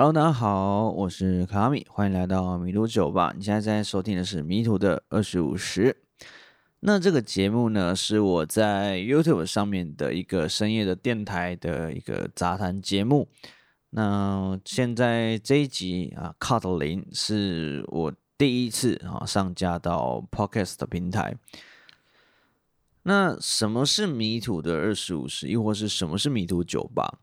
Hello，大家好，我是卡米，欢迎来到迷途酒吧。你现在正在收听的是迷途的二十五十。那这个节目呢，是我在 YouTube 上面的一个深夜的电台的一个杂谈节目。那现在这一集啊，Cut 零是我第一次啊上架到 Podcast 的平台。那什么是迷途的二十五十，亦或是什么是迷途酒吧？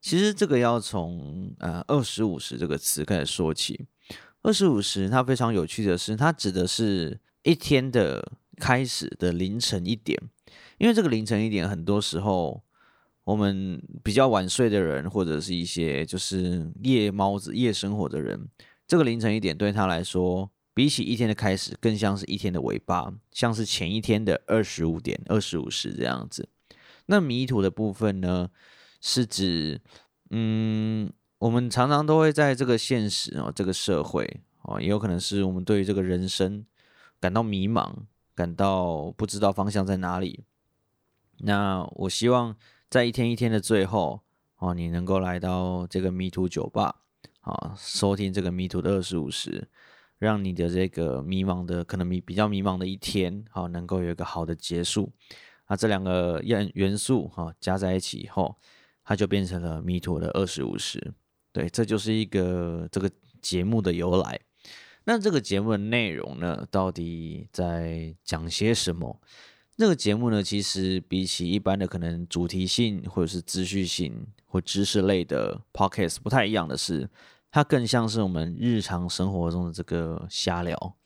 其实这个要从呃二十五十这个词开始说起。二十五十它非常有趣的是，它指的是一天的。开始的凌晨一点，因为这个凌晨一点，很多时候我们比较晚睡的人，或者是一些就是夜猫子、夜生活的人，这个凌晨一点对他来说，比起一天的开始，更像是一天的尾巴，像是前一天的二十五点、二十五时这样子。那迷途的部分呢，是指，嗯，我们常常都会在这个现实哦，这个社会哦，也有可能是我们对于这个人生感到迷茫。感到不知道方向在哪里，那我希望在一天一天的最后哦，你能够来到这个迷途酒吧啊，收听这个迷途的二十五时，让你的这个迷茫的可能迷比较迷茫的一天，好能够有一个好的结束啊。这两个元元素哈加在一起以后，它就变成了迷途的二十五十。对，这就是一个这个节目的由来。那这个节目的内容呢，到底在讲些什么？这个节目呢，其实比起一般的可能主题性或者是资讯性或知识类的 podcast 不太一样的是，它更像是我们日常生活中的这个瞎聊，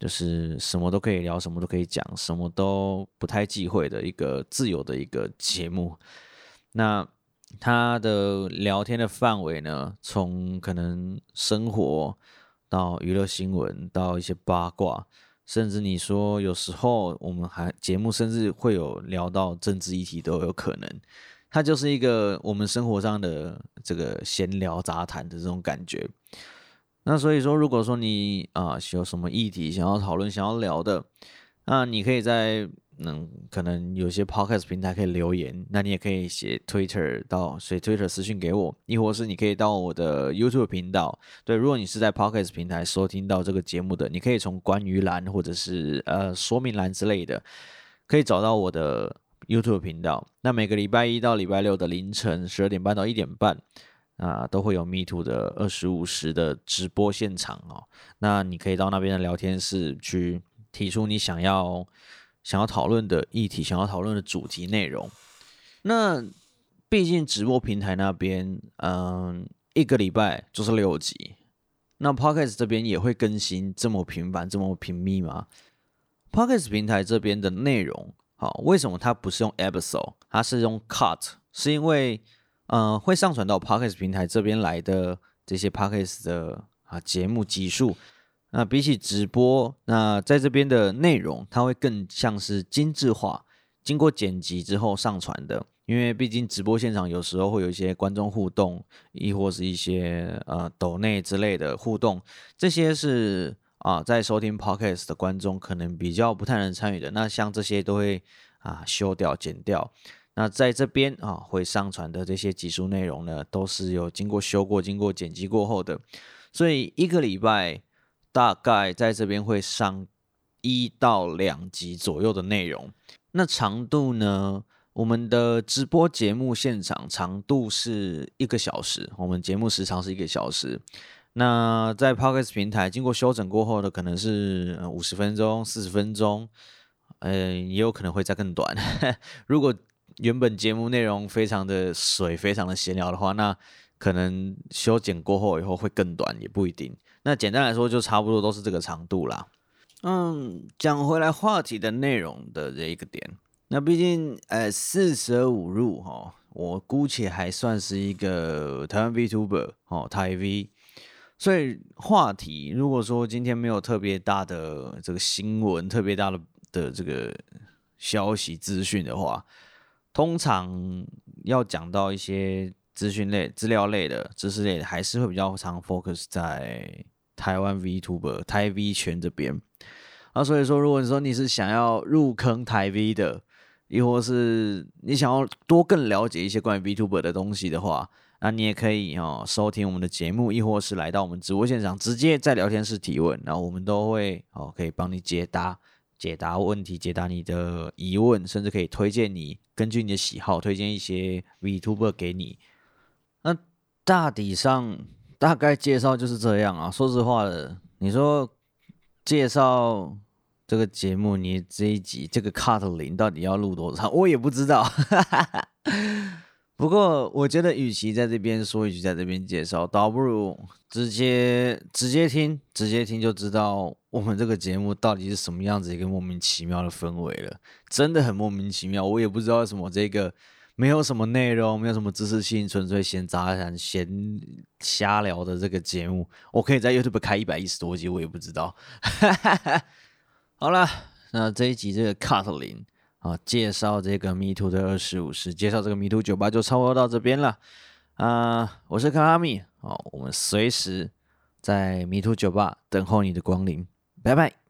就是什么都可以聊，什么都可以讲，什么都不太忌讳的一个自由的一个节目。那他的聊天的范围呢，从可能生活。到娱乐新闻，到一些八卦，甚至你说有时候我们还节目甚至会有聊到政治议题都有可能，它就是一个我们生活上的这个闲聊杂谈的这种感觉。那所以说，如果说你啊有什么议题想要讨论、想要聊的，那你可以在。嗯，可能有些 podcast 平台可以留言，那你也可以写 Twitter 到写 Twitter 私信给我，亦或是你可以到我的 YouTube 频道。对，如果你是在 podcast 平台收听到这个节目的，你可以从关于栏或者是呃说明栏之类的，可以找到我的 YouTube 频道。那每个礼拜一到礼拜六的凌晨十二点半到一点半啊，都会有 Me Too 的二十五时的直播现场哦。那你可以到那边的聊天室去提出你想要。想要讨论的议题，想要讨论的主题内容，那毕竟直播平台那边，嗯，一个礼拜就是六集，那 Podcast 这边也会更新这么频繁、这么频密吗？Podcast 平台这边的内容，好，为什么它不是用 episode，它是用 cut？是因为，嗯，会上传到 Podcast 平台这边来的这些 Podcast 的啊节目集数。那比起直播，那在这边的内容，它会更像是精致化，经过剪辑之后上传的。因为毕竟直播现场有时候会有一些观众互动，亦或是一些呃抖内之类的互动，这些是啊在收听 podcast 的观众可能比较不太能参与的。那像这些都会啊修掉、剪掉。那在这边啊会上传的这些集数内容呢，都是有经过修过、经过剪辑过后的。所以一个礼拜。大概在这边会上一到两集左右的内容。那长度呢？我们的直播节目现场长度是一个小时，我们节目时长是一个小时。那在 Podcast 平台经过修整过后的，可能是五十分钟、四十分钟，嗯，也有可能会再更短。如果原本节目内容非常的水、非常的闲聊的话，那可能修剪过后以后会更短，也不一定。那简单来说，就差不多都是这个长度啦。嗯，讲回来话题的内容的这一个点，那毕竟呃四舍五入哈，我姑且还算是一个台湾 VTuber 哦，台 V。所以话题如果说今天没有特别大的这个新闻、特别大的的这个消息资讯的话，通常要讲到一些资讯类、资料类的、知识类的，还是会比较常 focus 在。台湾 VTuber 台 V 圈这边啊，所以说，如果你说你是想要入坑台 V 的，亦或是你想要多更了解一些关于 VTuber 的东西的话，那你也可以哦收听我们的节目，亦或是来到我们直播现场，直接在聊天室提问，然后我们都会哦可以帮你解答解答问题，解答你的疑问，甚至可以推荐你根据你的喜好推荐一些 Vtuber 给你。大体上大概介绍就是这样啊。说实话的，你说介绍这个节目，你这一集这个 cut 零到底要录多长，我也不知道。不过，我觉得与其在这边说，与其在这边介绍，倒不如直接直接听，直接听就知道我们这个节目到底是什么样子一个莫名其妙的氛围了。真的很莫名其妙，我也不知道为什么这个没有什么内容，没有什么知识性，纯粹闲杂谈、闲瞎聊的这个节目，我可以在 YouTube 开一百一十多集，我也不知道。好了，那这一集这个 Cut 零。啊，介绍这个迷途的二十五时，介绍这个迷途酒吧就差不多到这边了。啊，我是卡拉米，哦，我们随时在迷途酒吧等候你的光临，拜拜。